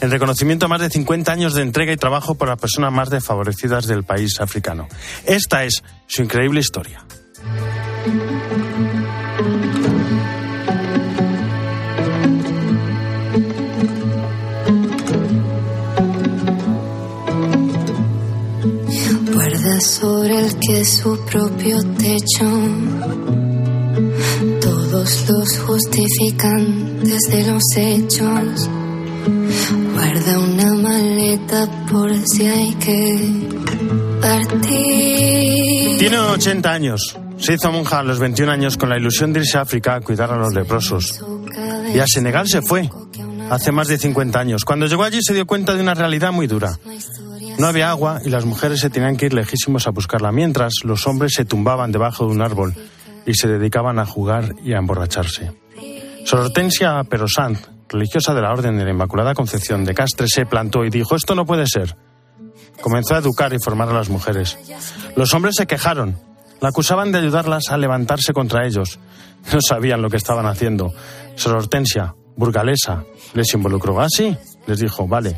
en reconocimiento a más de 50 años de entrega y trabajo por las personas más desfavorecidas del país africano. Esta es su increíble historia. Guarda sobre el que su propio techo todos los justificantes de los hechos. Guarda una maleta por si hay que partir. Tiene 80 años. Se hizo monja a los 21 años con la ilusión de irse a África a cuidar a los leprosos. Y a Senegal se fue, hace más de 50 años. Cuando llegó allí se dio cuenta de una realidad muy dura. No había agua y las mujeres se tenían que ir lejísimos a buscarla, mientras los hombres se tumbaban debajo de un árbol y se dedicaban a jugar y a emborracharse. Sor Hortensia Perosant, religiosa de la Orden de la Inmaculada Concepción de Castres, se plantó y dijo, esto no puede ser. Comenzó a educar y formar a las mujeres. Los hombres se quejaron, la acusaban de ayudarlas a levantarse contra ellos. No sabían lo que estaban haciendo. Sor Hortensia, burgalesa, les involucró. Ah, sí, les dijo, vale.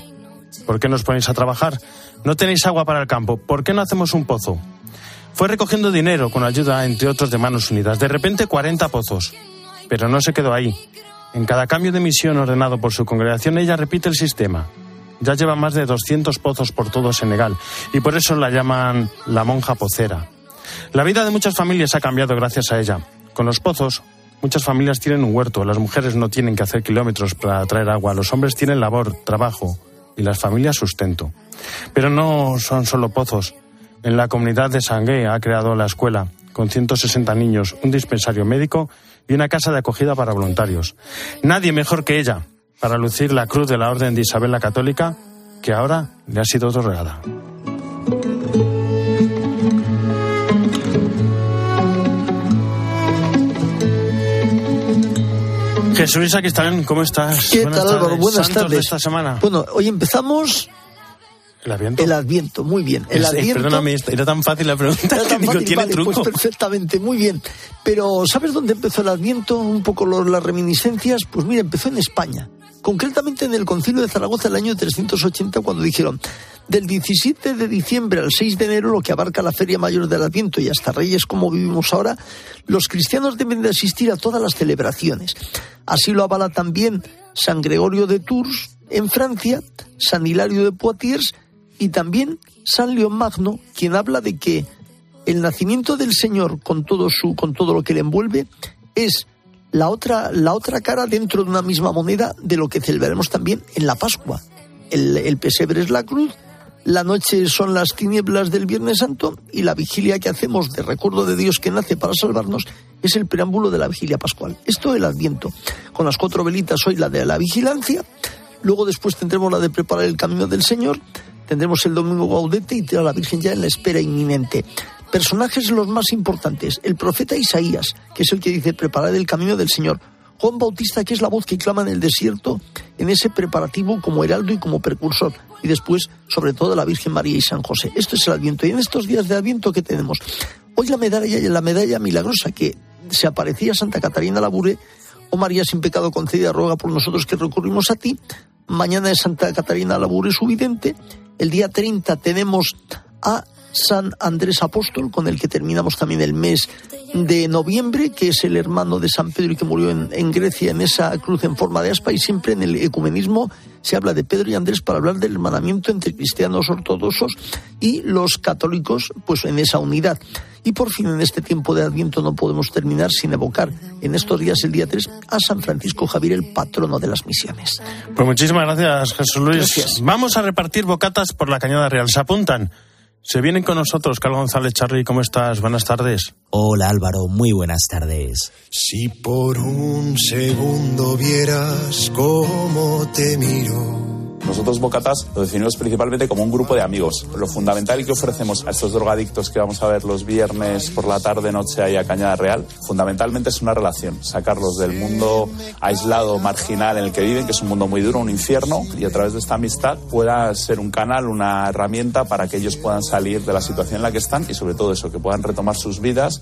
¿Por qué nos ponéis a trabajar? No tenéis agua para el campo. ¿Por qué no hacemos un pozo? Fue recogiendo dinero con ayuda, entre otros, de Manos Unidas. De repente, 40 pozos. Pero no se quedó ahí. En cada cambio de misión ordenado por su congregación, ella repite el sistema. Ya lleva más de 200 pozos por todo Senegal y por eso la llaman la monja pocera. La vida de muchas familias ha cambiado gracias a ella. Con los pozos, muchas familias tienen un huerto. Las mujeres no tienen que hacer kilómetros para traer agua. Los hombres tienen labor, trabajo y las familias sustento. Pero no son solo pozos. En la comunidad de Sangué ha creado la escuela, con 160 niños, un dispensario médico y una casa de acogida para voluntarios. Nadie mejor que ella para lucir la cruz de la Orden de Isabel la Católica, que ahora le ha sido otorgada. Jesús Aquistán, ¿cómo estás? ¿Qué tal, Álvaro? Buenas tardes. de esta semana. Bueno, hoy empezamos ¿El Adviento? el Adviento, muy bien. El Es- Adviento. Perdóname, era tan fácil la pregunta Era que tan digo, tiene vale, truco. Pues perfectamente, muy bien. Pero ¿sabes dónde empezó el Adviento? Un poco las reminiscencias. Pues mira, empezó en España. Concretamente en el Concilio de Zaragoza del año 380, cuando dijeron del 17 de diciembre al 6 de enero, lo que abarca la Feria Mayor del Adviento y hasta Reyes como vivimos ahora, los cristianos deben de asistir a todas las celebraciones. Así lo avala también San Gregorio de Tours en Francia, San Hilario de Poitiers y también San León Magno, quien habla de que el nacimiento del Señor con todo su con todo lo que le envuelve es la otra la otra cara dentro de una misma moneda de lo que celebraremos también en la Pascua. El, pesebre es la cruz, la noche son las tinieblas del Viernes Santo y la vigilia que hacemos de recuerdo de Dios que nace para salvarnos es el preámbulo de la vigilia pascual. Esto el Adviento. Con las cuatro velitas hoy la de la vigilancia, luego después tendremos la de preparar el camino del Señor, tendremos el domingo gaudete y a la Virgen ya en la espera inminente. Personajes los más importantes, el profeta Isaías, que es el que dice preparar el camino del Señor. Juan Bautista, que es la voz que clama en el desierto, en ese preparativo como heraldo y como precursor. Y después, sobre todo, la Virgen María y San José. Esto es el Adviento. Y en estos días de Adviento, ¿qué tenemos? Hoy la medalla, la medalla milagrosa que se aparecía Santa Catarina Labure, oh María sin pecado concedida, ruega por nosotros que recurrimos a ti. Mañana es Santa Catarina Labure su vidente. El día 30 tenemos a San Andrés Apóstol, con el que terminamos también el mes de noviembre, que es el hermano de San Pedro y que murió en, en Grecia en esa cruz en forma de aspa. Y siempre en el ecumenismo se habla de Pedro y Andrés para hablar del hermanamiento entre cristianos ortodoxos y los católicos, pues en esa unidad. Y por fin, en este tiempo de Adviento, no podemos terminar sin evocar en estos días, el día 3, a San Francisco Javier, el patrono de las misiones. Pues muchísimas gracias, Jesús Luis. Gracias. Vamos a repartir bocatas por la Cañada Real. Se apuntan. Se vienen con nosotros. Carl González Charly, ¿cómo estás? Buenas tardes. Hola Álvaro, muy buenas tardes. Si por un segundo vieras cómo te miro. Nosotros Bocatas lo definimos principalmente como un grupo de amigos. Lo fundamental que ofrecemos a estos drogadictos que vamos a ver los viernes por la tarde, noche ahí a Cañada Real, fundamentalmente es una relación. Sacarlos del mundo aislado, marginal en el que viven, que es un mundo muy duro, un infierno, y a través de esta amistad pueda ser un canal, una herramienta para que ellos puedan salir de la situación en la que están y sobre todo eso, que puedan retomar sus vidas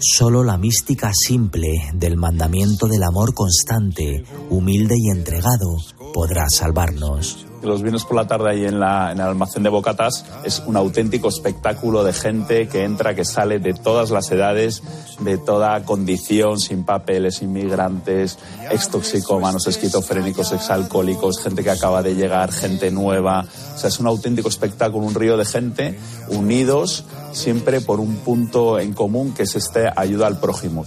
Solo la mística simple del mandamiento del amor constante, humilde y entregado, podrá salvarnos. Los viernes por la tarde ahí en, la, en el almacén de bocatas es un auténtico espectáculo de gente que entra, que sale de todas las edades, de toda condición, sin papeles, inmigrantes, extoxicómanos, esquizofrénicos, exalcohólicos, gente que acaba de llegar, gente nueva. O sea, es un auténtico espectáculo, un río de gente unidos siempre por un punto en común que es este ayuda al prójimo.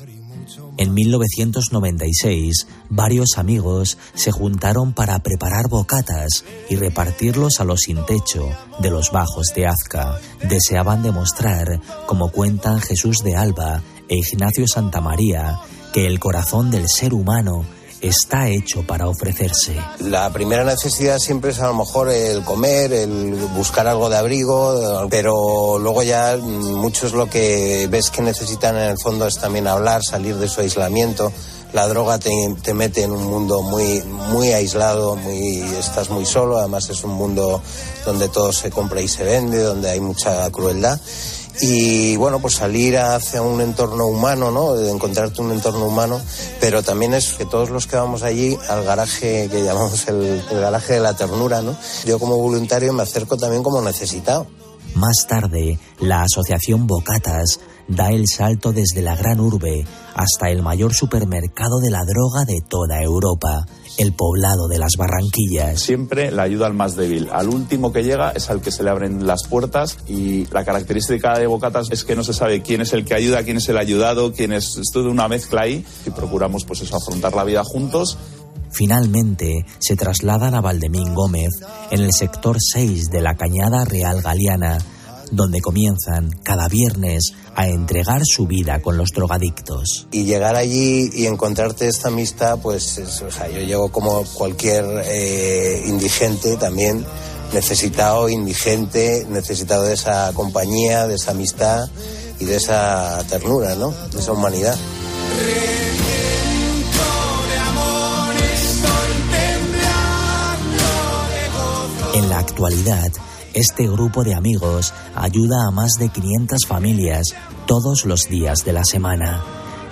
En 1996, varios amigos se juntaron para preparar bocatas y repartirlos a los sin techo de los bajos de Azca. Deseaban demostrar, como cuentan Jesús de Alba e Ignacio Santamaría, que el corazón del ser humano está hecho para ofrecerse. La primera necesidad siempre es a lo mejor el comer, el buscar algo de abrigo, pero luego ya muchos lo que ves que necesitan en el fondo es también hablar, salir de su aislamiento. La droga te, te mete en un mundo muy, muy aislado, muy, estás muy solo, además es un mundo donde todo se compra y se vende, donde hay mucha crueldad y bueno, pues salir hacia un entorno humano, ¿no? De encontrarte un entorno humano, pero también es que todos los que vamos allí al garaje que llamamos el, el garaje de la ternura, ¿no? Yo como voluntario me acerco también como necesitado. Más tarde, la asociación Bocatas da el salto desde la gran urbe hasta el mayor supermercado de la droga de toda Europa, el poblado de las Barranquillas. Siempre la ayuda al más débil. Al último que llega es al que se le abren las puertas y la característica de Bocatas es que no se sabe quién es el que ayuda, quién es el ayudado, quién es... Es toda una mezcla ahí y procuramos pues eso, afrontar la vida juntos Finalmente se trasladan a Valdemín Gómez, en el sector 6 de la Cañada Real Galiana, donde comienzan cada viernes a entregar su vida con los drogadictos. Y llegar allí y encontrarte esta amistad, pues es, o sea, yo llego como cualquier eh, indigente también, necesitado, indigente, necesitado de esa compañía, de esa amistad y de esa ternura, ¿no? De esa humanidad. En la actualidad, este grupo de amigos ayuda a más de 500 familias todos los días de la semana.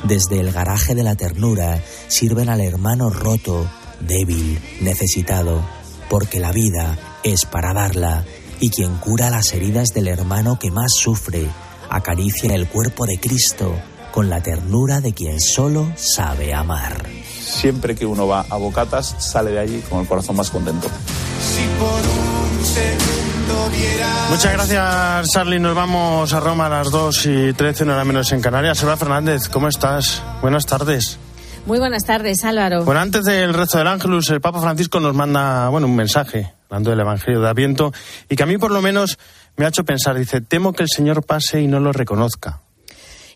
Desde el garaje de la ternura sirven al hermano roto, débil, necesitado, porque la vida es para darla y quien cura las heridas del hermano que más sufre, acaricia el cuerpo de Cristo con la ternura de quien solo sabe amar. Siempre que uno va a Bocatas sale de allí con el corazón más contento. Muchas gracias, Charlie. Nos vamos a Roma a las 2 y 13, no era menos en Canarias. Eva Fernández, ¿cómo estás? Buenas tardes. Muy buenas tardes, Álvaro. Bueno, antes del rezo del Ángelus, el Papa Francisco nos manda, bueno, un mensaje, hablando del Evangelio de Adviento, y que a mí por lo menos me ha hecho pensar, dice, temo que el Señor pase y no lo reconozca.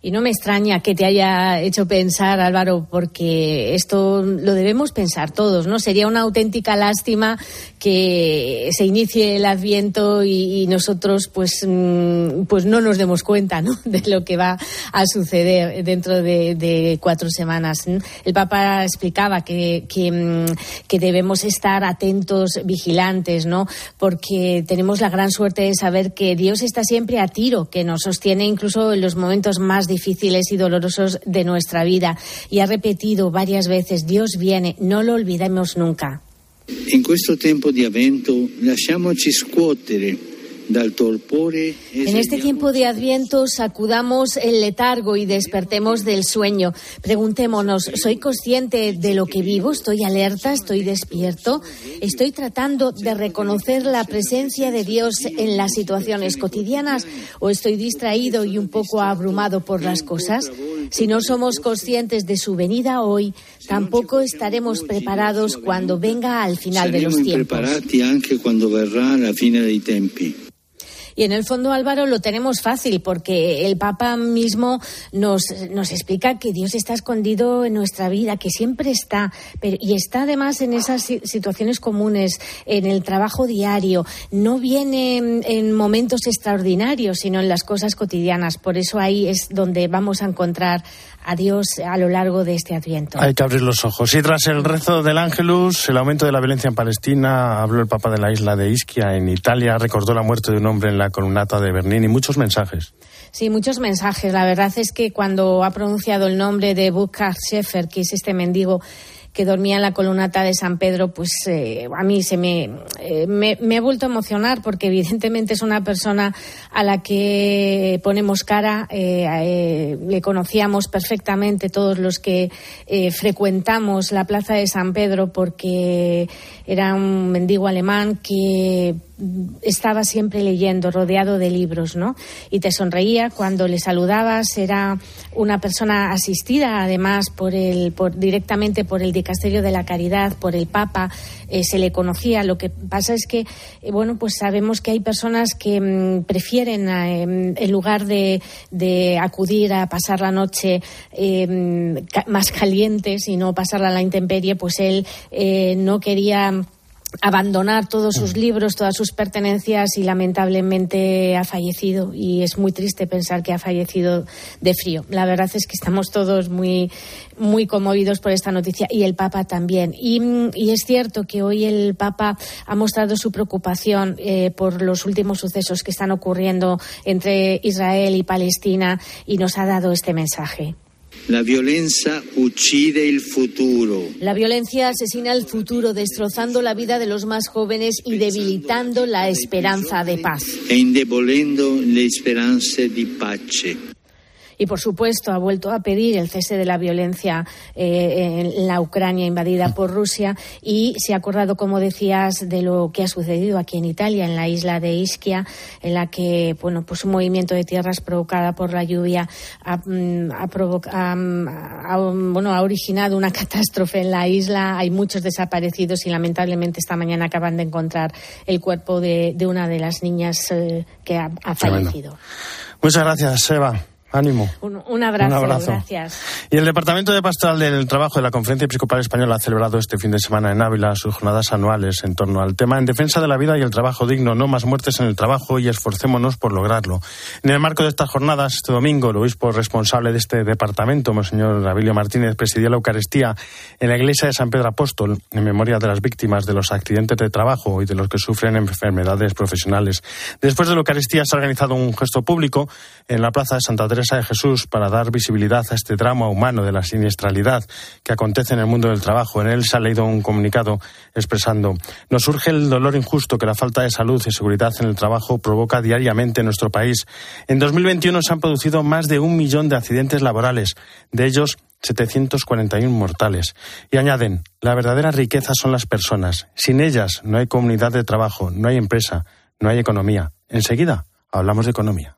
Y no me extraña que te haya hecho pensar, Álvaro, porque esto lo debemos pensar todos, ¿no? Sería una auténtica lástima que se inicie el Adviento y, nosotros, pues, mm, pues no nos demos cuenta, ¿no? De lo que va a suceder dentro de, de cuatro semanas. El Papa explicaba que, que, mm, que debemos estar atentos, vigilantes, ¿no? Porque tenemos la gran suerte de saber que Dios está siempre a tiro, que nos sostiene incluso en los momentos más difíciles y dolorosos de nuestra vida. Y ha repetido varias veces, Dios viene, no lo olvidemos nunca. In questo tempo di avvento lasciamoci scuotere En este tiempo de Adviento sacudamos el letargo y despertemos del sueño. Preguntémonos, ¿soy consciente de lo que vivo? ¿Estoy alerta? ¿Estoy despierto? ¿Estoy tratando de reconocer la presencia de Dios en las situaciones cotidianas o estoy distraído y un poco abrumado por las cosas? Si no somos conscientes de su venida hoy, tampoco estaremos preparados cuando venga al final de los tiempos. impreparati anche quando verrà la fine dei tempi. Y en el fondo, Álvaro, lo tenemos fácil porque el Papa mismo nos, nos explica que Dios está escondido en nuestra vida, que siempre está, pero, y está además en esas si- situaciones comunes, en el trabajo diario. No viene en, en momentos extraordinarios, sino en las cosas cotidianas. Por eso ahí es donde vamos a encontrar a Dios a lo largo de este Adviento. Hay que abrir los ojos. Y tras el rezo del Ángelus, el aumento de la violencia en Palestina, habló el Papa de la isla de Ischia, en Italia, recordó la muerte de un hombre en la columnata de Berlín y muchos mensajes. Sí, muchos mensajes. La verdad es que cuando ha pronunciado el nombre de Burkhard Schäfer, que es este mendigo que dormía en la columnata de San Pedro, pues eh, a mí se me, eh, me, me, he vuelto a emocionar porque evidentemente es una persona a la que ponemos cara, eh, le conocíamos perfectamente todos los que frecuentamos la plaza de San Pedro porque era un mendigo alemán que estaba siempre leyendo, rodeado de libros, ¿no? Y te sonreía cuando le saludabas. Era una persona asistida, además, por el, por, directamente por el dicasterio de la caridad, por el Papa. Eh, se le conocía. Lo que pasa es que, eh, bueno, pues sabemos que hay personas que mm, prefieren, eh, en lugar de, de, acudir a pasar la noche más calientes y no pasarla a la intemperie, pues él no quería abandonar todos sus libros, todas sus pertenencias y lamentablemente ha fallecido y es muy triste pensar que ha fallecido de frío. La verdad es que estamos todos muy muy conmovidos por esta noticia y el Papa también. Y, es cierto que hoy el Papa ha mostrado su preocupación eh, por los últimos sucesos que están ocurriendo entre Israel y Palestina y nos ha dado este mensaje. La violencia uccide el futuro. La violencia asesina el futuro, destrozando la vida de los más jóvenes y debilitando la esperanza de paz. E indebolendo le speranze di pace y, por supuesto, ha vuelto a pedir el cese de la violencia eh, en la Ucrania invadida por Rusia y se ha acordado, como decías, de lo que ha sucedido aquí en Italia, en la isla de Ischia, en la que, bueno, pues un movimiento de tierras provocada por la lluvia ha, mm, mm, bueno, ha originado una catástrofe en la isla. Hay muchos desaparecidos y, lamentablemente, esta mañana acaban de encontrar el cuerpo de, una de las niñas eh, que ha, fallecido. Muchas gracias, Eva. Ánimo. Un, abrazo, gracias. Y el Departamento de Pastoral del Trabajo de la Conferencia Episcopal Española ha celebrado este fin de semana en Ávila sus jornadas anuales en torno al tema en defensa de la vida y el trabajo digno, no más muertes en el trabajo y esforcémonos por lograrlo. En el marco de estas jornadas, este domingo, el obispo responsable de este departamento, Monseñor Abilio Martínez, presidió la Eucaristía en la iglesia de San Pedro Apóstol en memoria de las víctimas de los accidentes de trabajo y de los que sufren enfermedades profesionales. Después de la Eucaristía se ha organizado un gesto público en la Plaza de Santa Teresa de Jesús para dar visibilidad a este drama humano de la siniestralidad que acontece en el mundo del trabajo. En él se ha leído un comunicado expresando nos surge el dolor injusto que la falta de salud y seguridad en el trabajo provoca diariamente en nuestro país. En 2021 se han producido más de un millón de accidentes laborales, de ellos 741 mortales. Y añaden, la verdadera riqueza son las personas. Sin ellas no hay comunidad de trabajo, no hay empresa, no hay economía. Enseguida hablamos de economía.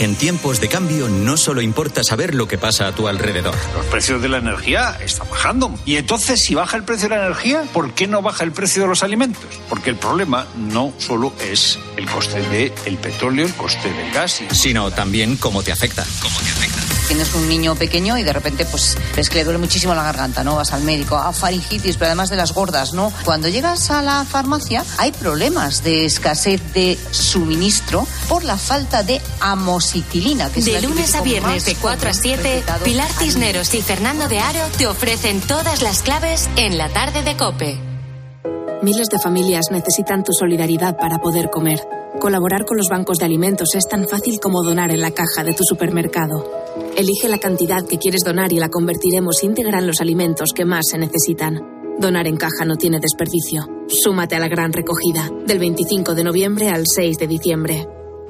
En tiempos de cambio no solo importa saber lo que pasa a tu alrededor. Los precios de la energía están bajando. Y entonces, si baja el precio de la energía, ¿por qué no baja el precio de los alimentos? Porque el problema no solo es el coste del petróleo, el coste del gas, sino también cómo te afecta. Cómo te afecta tienes un niño pequeño y de repente pues ves que le duele muchísimo la garganta, ¿no? Vas al médico, a faringitis, pero además de las gordas, ¿no? Cuando llegas a la farmacia hay problemas de escasez de suministro por la falta de amoxicilina. Que de lunes a viernes de 4 a 7, Pilar Cisneros y Fernando de Aro te ofrecen todas las claves en la tarde de Cope. Miles de familias necesitan tu solidaridad para poder comer. Colaborar con los bancos de alimentos es tan fácil como donar en la caja de tu supermercado. Elige la cantidad que quieres donar y la convertiremos íntegra en los alimentos que más se necesitan. Donar en caja no tiene desperdicio. Súmate a la gran recogida, del 25 de noviembre al 6 de diciembre.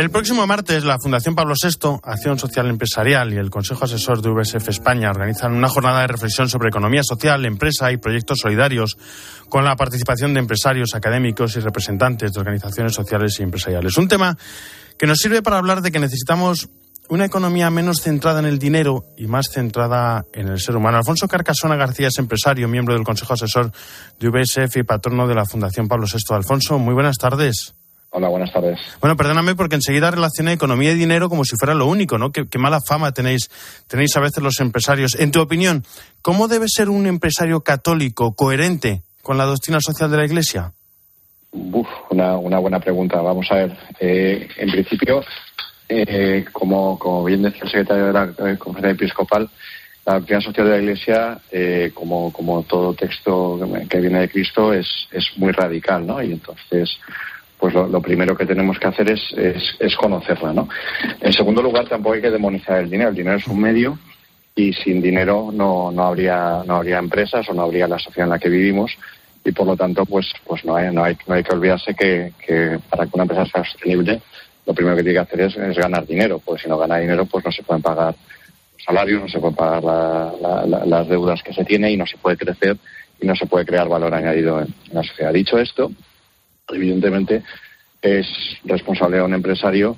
El próximo martes, la Fundación Pablo VI, Acción Social Empresarial y el Consejo Asesor de VSF España organizan una jornada de reflexión sobre economía social, empresa y proyectos solidarios con la participación de empresarios, académicos y representantes de organizaciones sociales y empresariales. Un tema que nos sirve para hablar de que necesitamos una economía menos centrada en el dinero y más centrada en el ser humano. Alfonso Carcasona García es empresario, miembro del Consejo Asesor de VSF y patrono de la Fundación Pablo VI. Alfonso, muy buenas tardes. Hola, buenas tardes. Bueno, perdóname porque enseguida relacioné economía y dinero como si fuera lo único, ¿no? Qué, mala fama tenéis, tenéis a veces los empresarios. En tu opinión, ¿cómo debe ser un empresario católico coherente con la doctrina social de la Iglesia? Uf, una, una buena pregunta. Vamos a ver. Eh, en principio, eh, como, como bien decía el secretario de la eh, Conferencia Episcopal, la doctrina social de la Iglesia, como, como todo texto que viene de Cristo, es, es muy radical, ¿no? Y entonces, pues lo, primero que tenemos que hacer es, es, conocerla, ¿no? En segundo lugar, tampoco hay que demonizar el dinero. El dinero es un medio y sin dinero no, no, habría, no habría empresas o no habría la sociedad en la que vivimos y por lo tanto, pues, pues no, hay, no, hay, no hay que olvidarse que, que para que una empresa sea sostenible, lo primero que tiene que hacer es, es, ganar dinero, porque si no gana dinero, pues no se pueden pagar salarios, no se pueden pagar las deudas que se tiene y no se puede crecer y no se puede crear valor añadido en la sociedad. Dicho esto, evidentemente es responsable de un empresario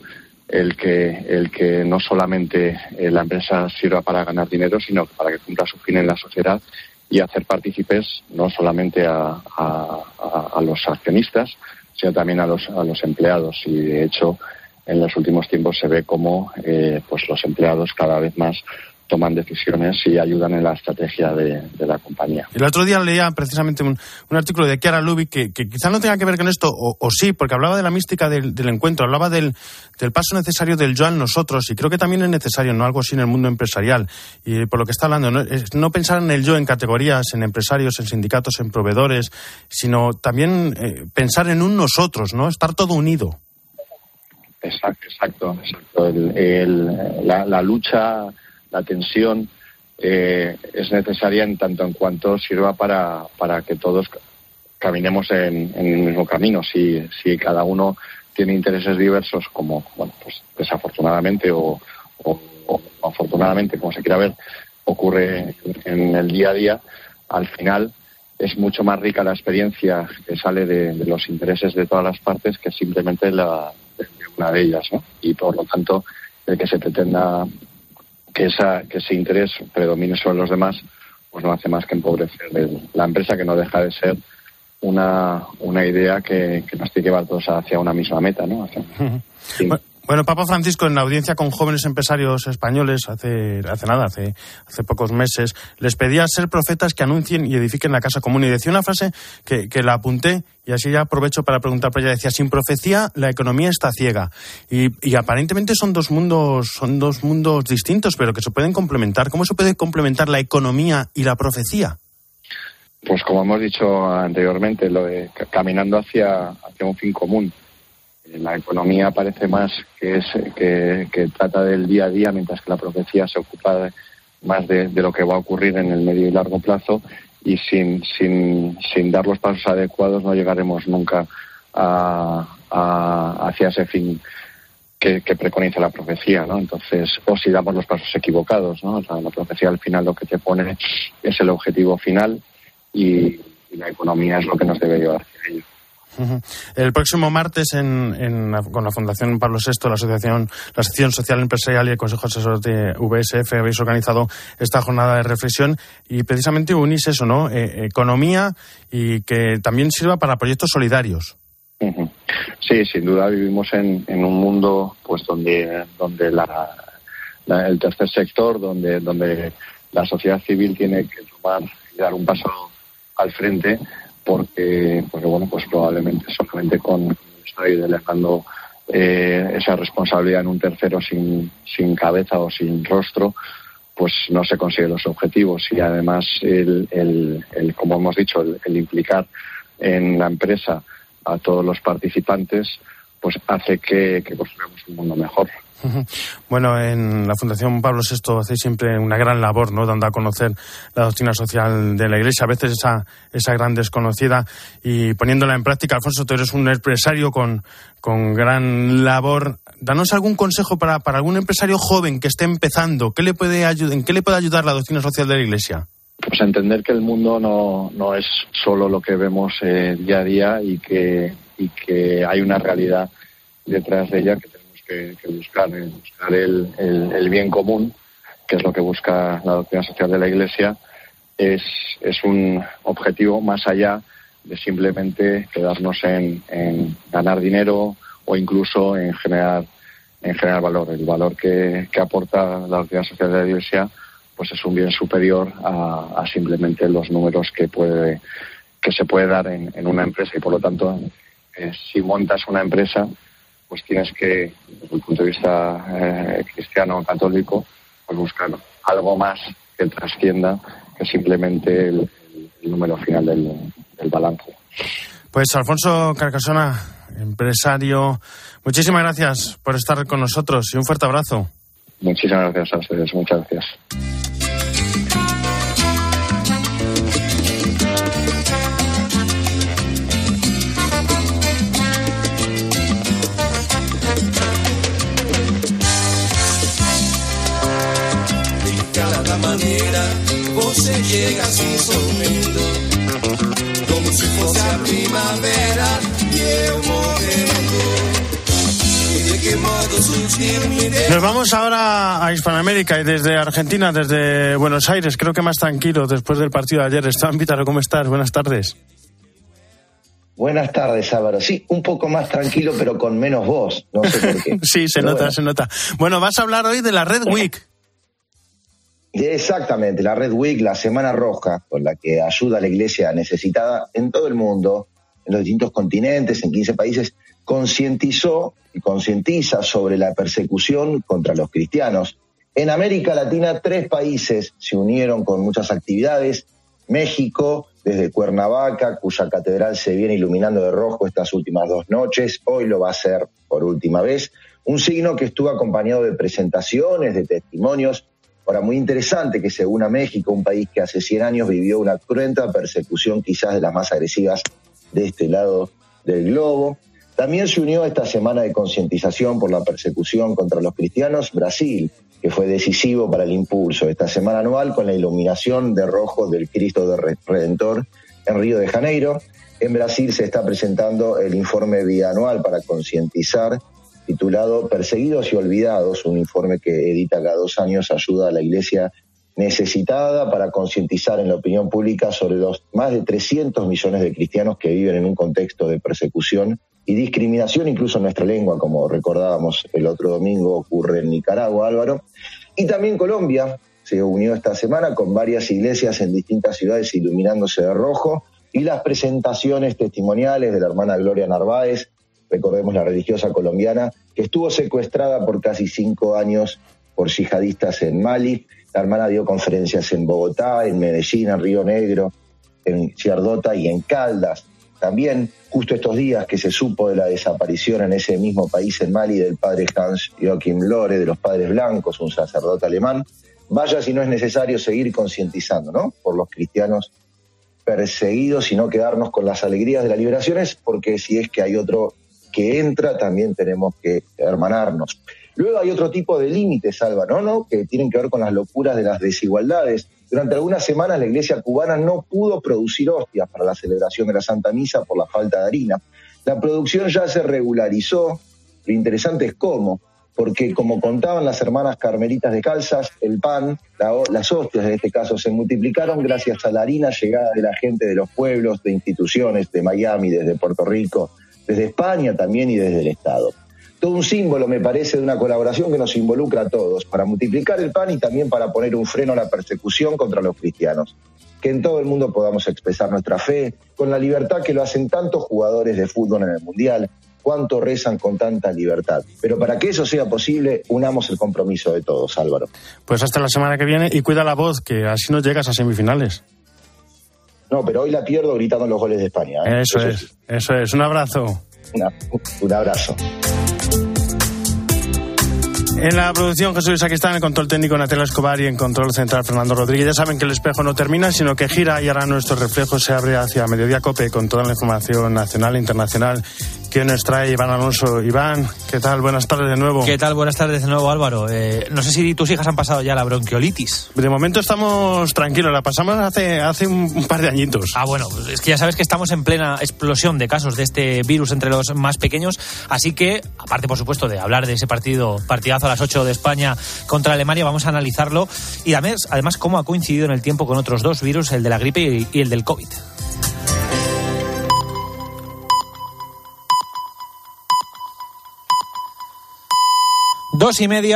el que, el que no solamente eh, la empresa sirva para ganar dinero, sino para que cumpla su fin en la sociedad y hacer partícipes no solamente a, a, los accionistas, sino también a los, a los empleados. Y de hecho, en los últimos tiempos se ve cómo eh, pues los empleados cada vez más toman decisiones y ayudan en la estrategia de, la compañía. El otro día leía precisamente un, artículo de Chiara Lubick que, que, quizá no tenga que ver con esto, o, sí, porque hablaba de la mística del, encuentro, hablaba del, paso necesario del yo al nosotros, y creo que también es necesario, no algo así en el mundo empresarial. Y por lo que está hablando, no, es no pensar en el yo en categorías, en empresarios, en sindicatos, en proveedores, sino también eh, pensar en un nosotros, ¿no? Estar todo unido. Exacto, exacto, exacto. la, la lucha la tensión eh, es necesaria en tanto en cuanto sirva para, para que todos caminemos en, el mismo camino. Si, si cada uno tiene intereses diversos, como bueno, pues desafortunadamente o, afortunadamente, como se quiera ver, ocurre en el día a día, al final es mucho más rica la experiencia que sale de, los intereses de todas las partes que simplemente la de una de ellas, ¿no? Y por lo tanto, el que se pretenda que, esa, que ese interés predomine sobre los demás, pues no hace más que empobrecer la empresa, que no deja de ser una, una idea que, nos tiene que llevar todos hacia una misma meta, ¿no? Bueno, Papa Francisco, en la audiencia con jóvenes empresarios españoles hace, hace nada, hace, hace pocos meses, les pedía ser profetas que anuncien y edifiquen la casa común. Y decía una frase que, que la apunté y así ya aprovecho para preguntar para ella. Decía, sin profecía la economía está ciega. Y, y, aparentemente son dos mundos, son dos mundos distintos, pero que se pueden complementar. ¿Cómo se puede complementar la economía y la profecía? Pues como hemos dicho anteriormente, lo de, caminando hacia, hacia un fin común la economía parece más que, es, que, trata del día a día, mientras que la profecía se ocupa más de, lo que va a ocurrir en el medio y largo plazo y sin, sin, sin dar los pasos adecuados no llegaremos nunca a, hacia ese fin que, preconiza la profecía, ¿no? Entonces, o si damos los pasos equivocados, ¿no? la profecía al final lo que te pone es el objetivo final y, la economía es lo que nos debe llevar hacia ello. El próximo martes, en, con la Fundación Pablo VI, la Asociación, la Sección Social Empresarial y el Consejo Asesor de VSF, habéis organizado esta jornada de reflexión y precisamente unís eso, ¿no? Eh, economía y que también sirva para proyectos solidarios. Sí, sin duda vivimos en, un mundo pues donde, donde el tercer sector, donde, donde la sociedad civil tiene que tomar y dar un paso al frente porque, porque bueno, pues probablemente solamente con estoy delegando eh, esa responsabilidad en un tercero sin, sin cabeza o sin rostro, pues no se consiguen los objetivos. Y además el, el, como hemos dicho, el, implicar en la empresa a todos los participantes, pues hace que, que construyamos un mundo mejor. Bueno, en la Fundación Pablo VI hacéis siempre una gran labor, ¿no? Dando a conocer la doctrina social de la Iglesia, a veces esa, esa gran desconocida, y poniéndola en práctica. Alfonso, tú eres un empresario con, con gran labor. Danos algún consejo para, para algún empresario joven que esté empezando. ¿Qué le puede ¿En qué le puede ayudar la doctrina social de la Iglesia? Pues entender que el mundo no, no es solo lo que vemos eh, día a día y que, y que hay una realidad detrás de ella que que, buscar, buscar el, bien común, que es lo que busca la doctrina social de la Iglesia, es, es un objetivo más allá de simplemente quedarnos en, en ganar dinero o incluso en generar en generar valor. El valor que, que aporta la doctrina social de la Iglesia pues es un bien superior a, simplemente los números que puede que se puede dar en, una empresa y por lo tanto eh, si montas una empresa pues tienes que desde el punto de vista eh, cristiano católico pues buscar algo más que trascienda que simplemente el, número final del, del balance. Pues Alfonso Carcasona, empresario, muchísimas gracias por estar con nosotros y un fuerte abrazo. Muchísimas gracias a ustedes, muchas gracias. Llega así sorriendo, como si fuese a primavera y eu Nos vamos ahora a Hispanoamérica y desde Argentina, desde Buenos Aires, creo que más tranquilo después del partido de ayer. Esteban Pítaro, ¿cómo estás? Buenas tardes. Buenas tardes, Álvaro. Sí, un poco más tranquilo, pero con menos voz. No sé por qué. sí, se nota, se nota. Bueno, vas a hablar hoy de la Red Week. Exactamente, la Red Week, la Semana Roja, con la que ayuda a la iglesia necesitada en todo el mundo, en los distintos continentes, en 15 países, concientizó y concientiza sobre la persecución contra los cristianos. En América Latina, tres países se unieron con muchas actividades. México, desde Cuernavaca, cuya catedral se viene iluminando de rojo estas últimas dos noches, hoy lo va a hacer por última vez. Un signo que estuvo acompañado de presentaciones, de testimonios Ahora, muy interesante que se una México, un país que hace 100 años vivió una cruenta persecución quizás de las más agresivas de este lado del globo. También se unió a esta semana de concientización por la persecución contra los cristianos Brasil, que fue decisivo para el impulso esta semana anual con la iluminación de rojo del Cristo de Redentor en Río de Janeiro. En Brasil se está presentando el informe bianual para concientizar titulado Perseguidos y Olvidados, un informe que edita cada dos años, ayuda a la Iglesia necesitada para concientizar en la opinión pública sobre los más de 300 millones de cristianos que viven en un contexto de persecución y discriminación, incluso en nuestra lengua, como recordábamos el otro domingo ocurre en Nicaragua, Álvaro. Y también Colombia se unió esta semana con varias iglesias en distintas ciudades iluminándose de rojo y las presentaciones testimoniales de la hermana Gloria Narváez recordemos la religiosa colombiana, que estuvo secuestrada por casi cinco años por yihadistas en Mali. La hermana dio conferencias en Bogotá, en Medellín, en Río Negro, en Ciardota y en Caldas. También, justo estos días que se supo de la desaparición en ese mismo país, en Mali, del padre Hans Joachim Lore, de los padres blancos, un sacerdote alemán, vaya si no es necesario seguir concientizando, ¿no? Por los cristianos perseguidos y no quedarnos con las alegrías de las liberaciones, porque si es que hay otro que entra, también tenemos que hermanarnos. Luego hay otro tipo de límites, Álvaro, ¿no? Que tienen que ver con las locuras de las desigualdades. Durante algunas semanas la iglesia cubana no pudo producir hostias para la celebración de la Santa Misa por la falta de harina. La producción ya se regularizó. Lo interesante es cómo, porque como contaban las hermanas carmelitas de Calzas, el pan, las hostias en este caso, se multiplicaron gracias a la harina llegada de la gente de los pueblos, de instituciones, de Miami, desde Puerto Rico, desde España también y desde el Estado. Todo un símbolo, me parece, de una colaboración que nos involucra a todos, para multiplicar el pan y también para poner un freno a la persecución contra los cristianos. Que en todo el mundo podamos expresar nuestra fe con la libertad que lo hacen tantos jugadores de fútbol en el Mundial, cuánto rezan con tanta libertad. Pero para que eso sea posible, unamos el compromiso de todos, Álvaro. Pues hasta la semana que viene y cuida la voz, que así nos llegas a semifinales. No, pero hoy la pierdo gritando los goles de España. ¿eh? Eso, es, eso es. Un abrazo. un abrazo. En la producción Jesús aquí está en el control técnico Natalia Escobar y en control central Fernando Rodríguez. Ya saben que el espejo no termina, sino que gira y ahora nuestro reflejo se abre hacia Mediodía Cope con toda la información nacional e internacional que nos trae Iván Alonso. Iván, ¿qué tal? Buenas tardes de nuevo. ¿Qué tal? Buenas tardes de nuevo, Álvaro. Eh, no sé si tus hijas han pasado ya la bronquiolitis. De momento estamos tranquilos, la pasamos hace, hace un par de añitos. Ah, bueno, pues es que ya sabes que estamos en plena explosión de casos de este virus entre los más pequeños, así que, aparte por supuesto de hablar de ese partido, partidazo a las 8 de España contra Alemania, vamos a analizarlo y además, además cómo ha coincidido en el tiempo con otros dos virus, el de la gripe y el del COVID. Dos y media.